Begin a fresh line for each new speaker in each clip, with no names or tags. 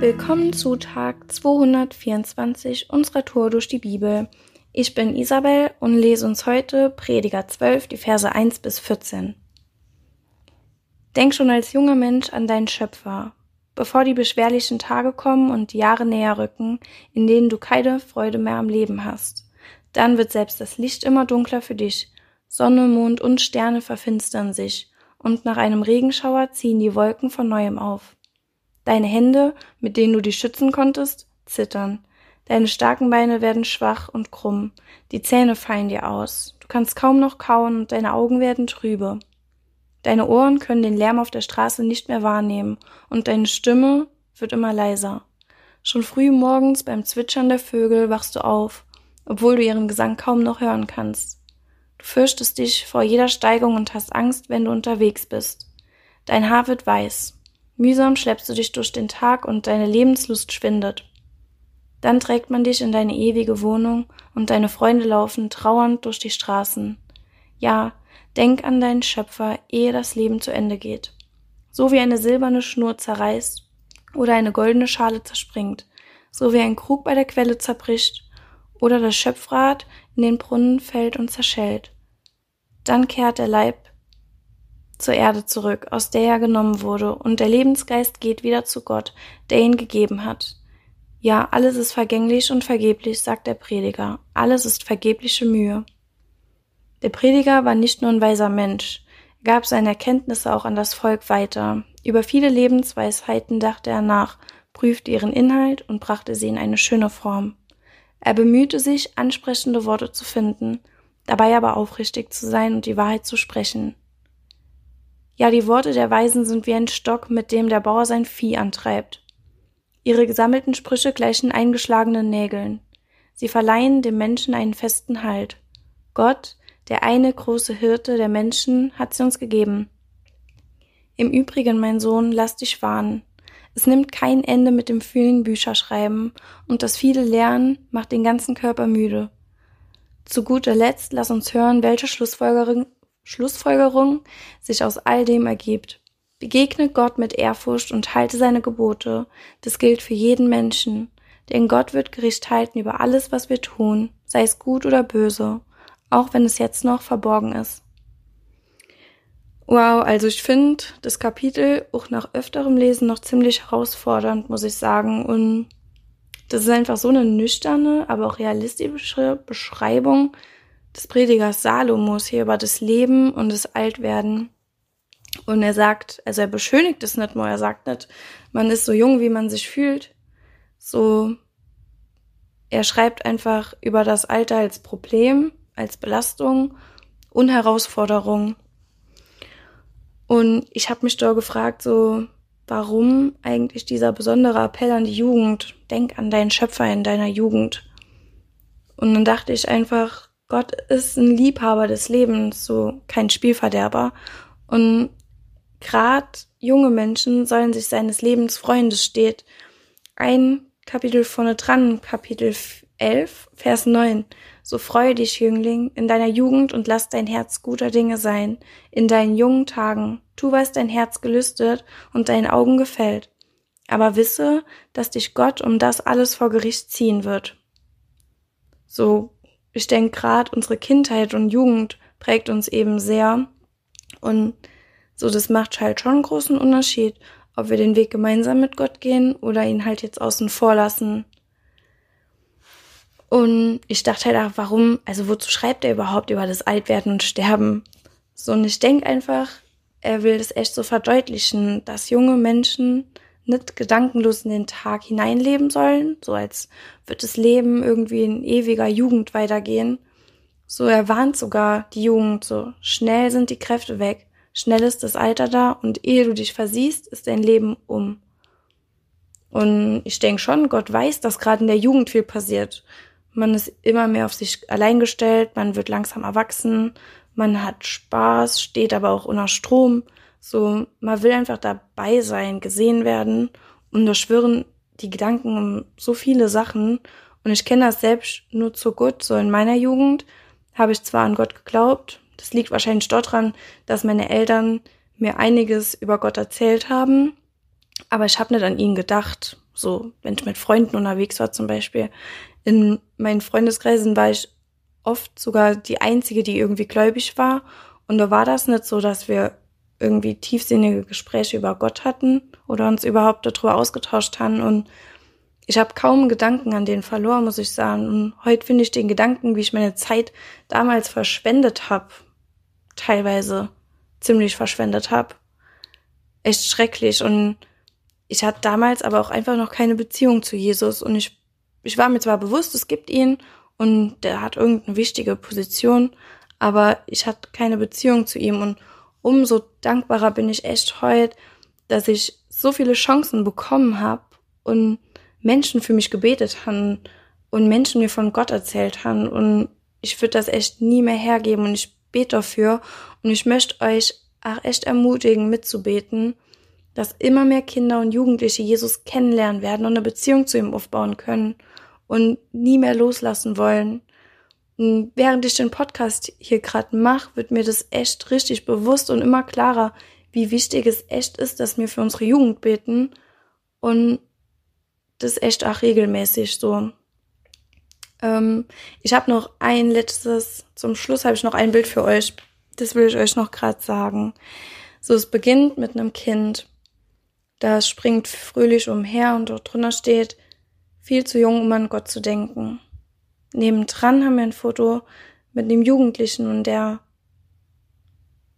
Willkommen zu Tag 224 unserer Tour durch die Bibel. Ich bin Isabel und lese uns heute Prediger 12, die Verse 1 bis 14. Denk schon als junger Mensch an deinen Schöpfer, bevor die beschwerlichen Tage kommen und die Jahre näher rücken, in denen du keine Freude mehr am Leben hast. Dann wird selbst das Licht immer dunkler für dich. Sonne, Mond und Sterne verfinstern sich, und nach einem Regenschauer ziehen die Wolken von neuem auf. Deine Hände, mit denen du dich schützen konntest, zittern. Deine starken Beine werden schwach und krumm. Die Zähne fallen dir aus. Du kannst kaum noch kauen und deine Augen werden trübe. Deine Ohren können den Lärm auf der Straße nicht mehr wahrnehmen und deine Stimme wird immer leiser. Schon früh morgens beim Zwitschern der Vögel wachst du auf, obwohl du ihren Gesang kaum noch hören kannst. Du fürchtest dich vor jeder Steigung und hast Angst, wenn du unterwegs bist. Dein Haar wird weiß. Mühsam schleppst du dich durch den Tag und deine Lebenslust schwindet. Dann trägt man dich in deine ewige Wohnung und deine Freunde laufen trauernd durch die Straßen. Ja, denk an deinen Schöpfer, ehe das Leben zu Ende geht. So wie eine silberne Schnur zerreißt oder eine goldene Schale zerspringt, so wie ein Krug bei der Quelle zerbricht oder das Schöpfrad in den Brunnen fällt und zerschellt. Dann kehrt der Leib zur Erde zurück, aus der er genommen wurde, und der Lebensgeist geht wieder zu Gott, der ihn gegeben hat. Ja, alles ist vergänglich und vergeblich, sagt der Prediger, alles ist vergebliche Mühe. Der Prediger war nicht nur ein weiser Mensch, er gab seine Erkenntnisse auch an das Volk weiter. Über viele Lebensweisheiten dachte er nach, prüfte ihren Inhalt und brachte sie in eine schöne Form. Er bemühte sich, ansprechende Worte zu finden, dabei aber aufrichtig zu sein und die Wahrheit zu sprechen. Ja, die Worte der Weisen sind wie ein Stock, mit dem der Bauer sein Vieh antreibt. Ihre gesammelten Sprüche gleichen eingeschlagenen Nägeln. Sie verleihen dem Menschen einen festen Halt. Gott, der eine große Hirte der Menschen, hat sie uns gegeben. Im Übrigen, mein Sohn, lass dich warnen. Es nimmt kein Ende mit dem vielen Bücherschreiben, und das viele Lernen macht den ganzen Körper müde. Zu guter Letzt lass uns hören, welche Schlussfolgerung Schlussfolgerung sich aus all dem ergibt. Begegne Gott mit Ehrfurcht und halte seine Gebote. Das gilt für jeden Menschen. Denn Gott wird Gericht halten über alles, was wir tun, sei es gut oder böse, auch wenn es jetzt noch verborgen ist. Wow, also ich finde das Kapitel auch nach öfterem Lesen noch ziemlich herausfordernd, muss ich sagen. Und das ist einfach so eine nüchterne, aber auch realistische Beschreibung des Predigers Salomos hier über das Leben und das Altwerden. Und er sagt, also er beschönigt es nicht nur, er sagt nicht, man ist so jung, wie man sich fühlt. So, er schreibt einfach über das Alter als Problem, als Belastung und Herausforderung. Und ich habe mich da gefragt, so, warum eigentlich dieser besondere Appell an die Jugend? Denk an deinen Schöpfer in deiner Jugend. Und dann dachte ich einfach, Gott ist ein Liebhaber des Lebens, so kein Spielverderber. Und gerade junge Menschen sollen sich seines Lebens freuen. Das steht ein Kapitel vorne dran, Kapitel 11, Vers 9. So freue dich, Jüngling, in deiner Jugend und lass dein Herz guter Dinge sein. In deinen jungen Tagen. Tu, was dein Herz gelüstet und deinen Augen gefällt. Aber wisse, dass dich Gott um das alles vor Gericht ziehen wird. So ich denke gerade unsere Kindheit und Jugend prägt uns eben sehr und so das macht halt schon einen großen Unterschied, ob wir den Weg gemeinsam mit Gott gehen oder ihn halt jetzt außen vor lassen. Und ich dachte halt auch, warum, also wozu schreibt er überhaupt über das Altwerden und Sterben? So, und ich denke einfach, er will das echt so verdeutlichen, dass junge Menschen nicht gedankenlos in den Tag hineinleben sollen, so als wird das Leben irgendwie in ewiger Jugend weitergehen. So erwarnt sogar die Jugend, so schnell sind die Kräfte weg, schnell ist das Alter da und ehe du dich versiehst, ist dein Leben um. Und ich denke schon, Gott weiß, dass gerade in der Jugend viel passiert. Man ist immer mehr auf sich allein gestellt, man wird langsam erwachsen, man hat Spaß, steht aber auch unter Strom. So, man will einfach dabei sein, gesehen werden und da schwirren die Gedanken um so viele Sachen. Und ich kenne das selbst nur zu gut. So in meiner Jugend habe ich zwar an Gott geglaubt, das liegt wahrscheinlich dort dran, dass meine Eltern mir einiges über Gott erzählt haben, aber ich habe nicht an ihn gedacht. So, wenn ich mit Freunden unterwegs war zum Beispiel. In meinen Freundeskreisen war ich oft sogar die Einzige, die irgendwie gläubig war. Und da war das nicht so, dass wir irgendwie tiefsinnige Gespräche über Gott hatten oder uns überhaupt darüber ausgetauscht haben. Und ich habe kaum Gedanken an den verloren, muss ich sagen. Und heute finde ich den Gedanken, wie ich meine Zeit damals verschwendet habe, teilweise ziemlich verschwendet habe, echt schrecklich. Und ich hatte damals aber auch einfach noch keine Beziehung zu Jesus. Und ich, ich war mir zwar bewusst, es gibt ihn und der hat irgendeine wichtige Position, aber ich hatte keine Beziehung zu ihm. Und umso dankbarer bin ich echt heute, dass ich so viele Chancen bekommen habe und Menschen für mich gebetet haben und Menschen mir von Gott erzählt haben und ich würde das echt nie mehr hergeben und ich bete dafür und ich möchte euch auch echt ermutigen mitzubeten, dass immer mehr Kinder und Jugendliche Jesus kennenlernen werden und eine Beziehung zu ihm aufbauen können und nie mehr loslassen wollen. Während ich den Podcast hier gerade mache, wird mir das echt richtig bewusst und immer klarer, wie wichtig es echt ist, dass wir für unsere Jugend beten und das echt auch regelmäßig so. Ähm, ich habe noch ein letztes, zum Schluss habe ich noch ein Bild für euch. Das will ich euch noch gerade sagen. So, es beginnt mit einem Kind. Das springt fröhlich umher und dort drunter steht, viel zu jung, um an Gott zu denken. Nebendran haben wir ein Foto mit einem Jugendlichen und der,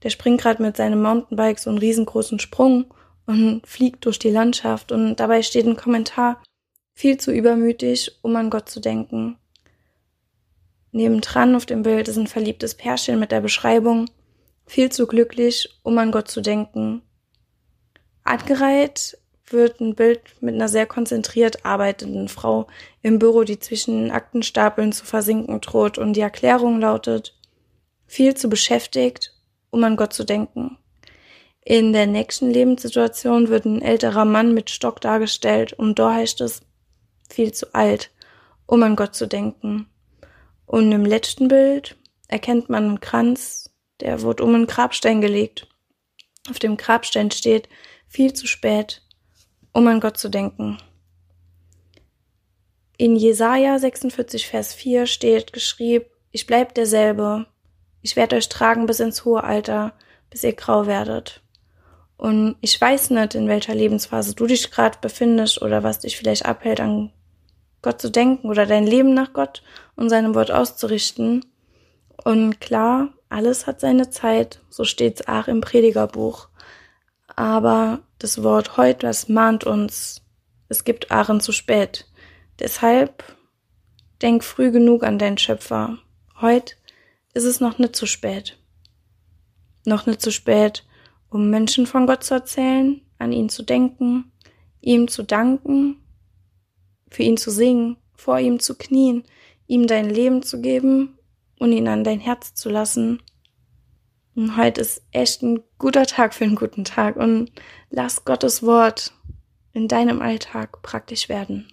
der springt gerade mit seinem Mountainbike so einen riesengroßen Sprung und fliegt durch die Landschaft und dabei steht ein Kommentar, viel zu übermütig, um an Gott zu denken. Nebendran auf dem Bild ist ein verliebtes Pärchen mit der Beschreibung, viel zu glücklich, um an Gott zu denken. Angereiht wird ein Bild mit einer sehr konzentriert arbeitenden Frau im Büro, die zwischen Aktenstapeln zu versinken droht und die Erklärung lautet, viel zu beschäftigt, um an Gott zu denken. In der nächsten Lebenssituation wird ein älterer Mann mit Stock dargestellt und da heißt es, viel zu alt, um an Gott zu denken. Und im letzten Bild erkennt man einen Kranz, der wird um einen Grabstein gelegt. Auf dem Grabstein steht viel zu spät, um an Gott zu denken. In Jesaja 46, Vers 4 steht geschrieben, ich bleib derselbe. Ich werde euch tragen bis ins hohe Alter, bis ihr grau werdet. Und ich weiß nicht, in welcher Lebensphase du dich gerade befindest oder was dich vielleicht abhält, an Gott zu denken oder dein Leben nach Gott und seinem Wort auszurichten. Und klar, alles hat seine Zeit, so steht's auch im Predigerbuch. Aber das Wort heute, das mahnt uns, es gibt Aachen zu spät. Deshalb denk früh genug an deinen Schöpfer. Heute ist es noch nicht zu spät. Noch nicht zu spät, um Menschen von Gott zu erzählen, an ihn zu denken, ihm zu danken für ihn zu singen, vor ihm zu knien, ihm dein Leben zu geben und ihn an dein Herz zu lassen. Und heute ist echt ein guter Tag für einen guten Tag und lass Gottes Wort in deinem Alltag praktisch werden.